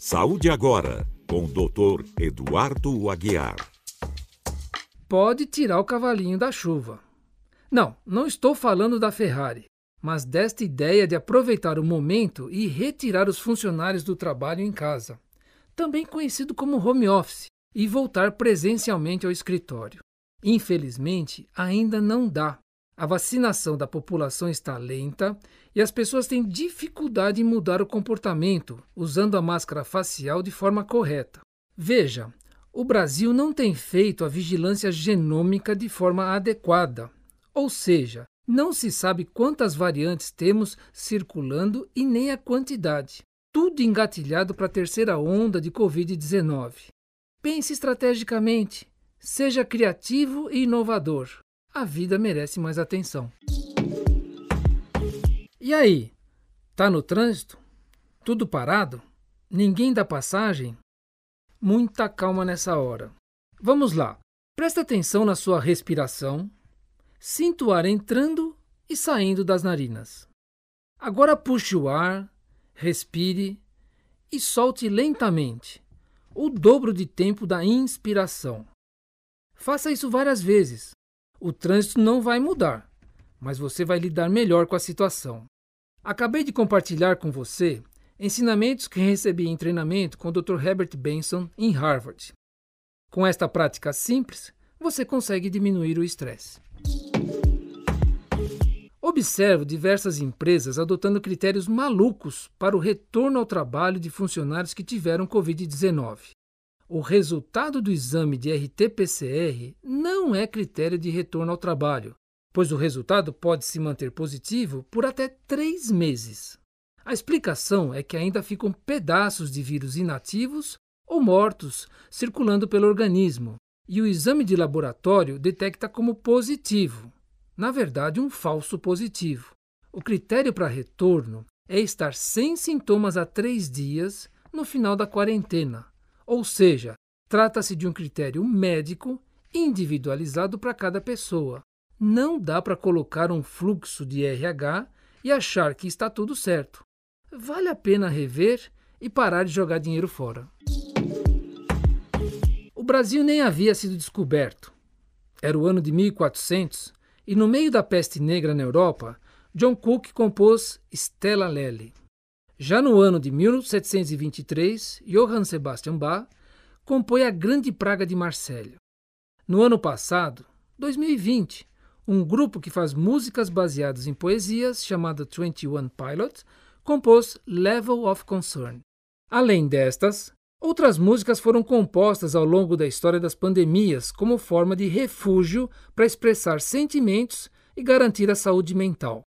Saúde Agora, com o Dr. Eduardo Aguiar. Pode tirar o cavalinho da chuva. Não, não estou falando da Ferrari, mas desta ideia de aproveitar o momento e retirar os funcionários do trabalho em casa, também conhecido como home office, e voltar presencialmente ao escritório. Infelizmente, ainda não dá. A vacinação da população está lenta e as pessoas têm dificuldade em mudar o comportamento usando a máscara facial de forma correta. Veja, o Brasil não tem feito a vigilância genômica de forma adequada, ou seja, não se sabe quantas variantes temos circulando e nem a quantidade. Tudo engatilhado para a terceira onda de Covid-19. Pense estrategicamente, seja criativo e inovador a vida merece mais atenção. E aí? Tá no trânsito? Tudo parado? Ninguém dá passagem? Muita calma nessa hora. Vamos lá. Presta atenção na sua respiração. Sinta o ar entrando e saindo das narinas. Agora puxe o ar, respire e solte lentamente, o dobro de tempo da inspiração. Faça isso várias vezes, o trânsito não vai mudar, mas você vai lidar melhor com a situação. Acabei de compartilhar com você ensinamentos que recebi em treinamento com o Dr. Herbert Benson em Harvard. Com esta prática simples, você consegue diminuir o estresse. Observo diversas empresas adotando critérios malucos para o retorno ao trabalho de funcionários que tiveram Covid-19 o resultado do exame de RT-PCR não é critério de retorno ao trabalho, pois o resultado pode se manter positivo por até três meses. A explicação é que ainda ficam pedaços de vírus inativos ou mortos circulando pelo organismo, e o exame de laboratório detecta como positivo, na verdade, um falso positivo. O critério para retorno é estar sem sintomas há três dias no final da quarentena, ou seja, trata-se de um critério médico individualizado para cada pessoa. Não dá para colocar um fluxo de RH e achar que está tudo certo. Vale a pena rever e parar de jogar dinheiro fora. O Brasil nem havia sido descoberto. Era o ano de 1400 e, no meio da peste negra na Europa, John Cook compôs Stella Lely. Já no ano de 1723, Johann Sebastian Bach compõe a Grande Praga de Marselha. No ano passado, 2020, um grupo que faz músicas baseadas em poesias, chamado 21 Pilots, compôs Level of Concern. Além destas, outras músicas foram compostas ao longo da história das pandemias como forma de refúgio para expressar sentimentos e garantir a saúde mental.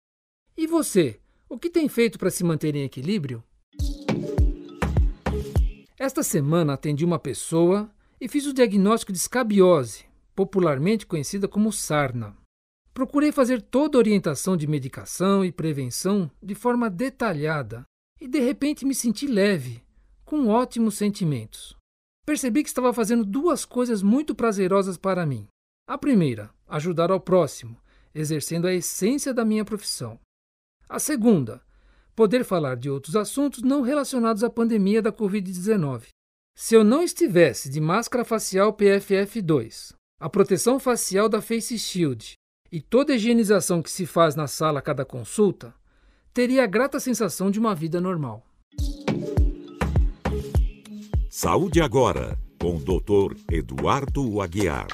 E você? O que tem feito para se manter em equilíbrio? Esta semana atendi uma pessoa e fiz o diagnóstico de escabiose, popularmente conhecida como sarna. Procurei fazer toda a orientação de medicação e prevenção de forma detalhada e de repente me senti leve, com ótimos sentimentos. Percebi que estava fazendo duas coisas muito prazerosas para mim. A primeira, ajudar ao próximo, exercendo a essência da minha profissão. A segunda, poder falar de outros assuntos não relacionados à pandemia da Covid-19. Se eu não estivesse de máscara facial PFF2, a proteção facial da Face Shield e toda a higienização que se faz na sala a cada consulta, teria a grata sensação de uma vida normal. Saúde agora, com o Dr. Eduardo Aguiar.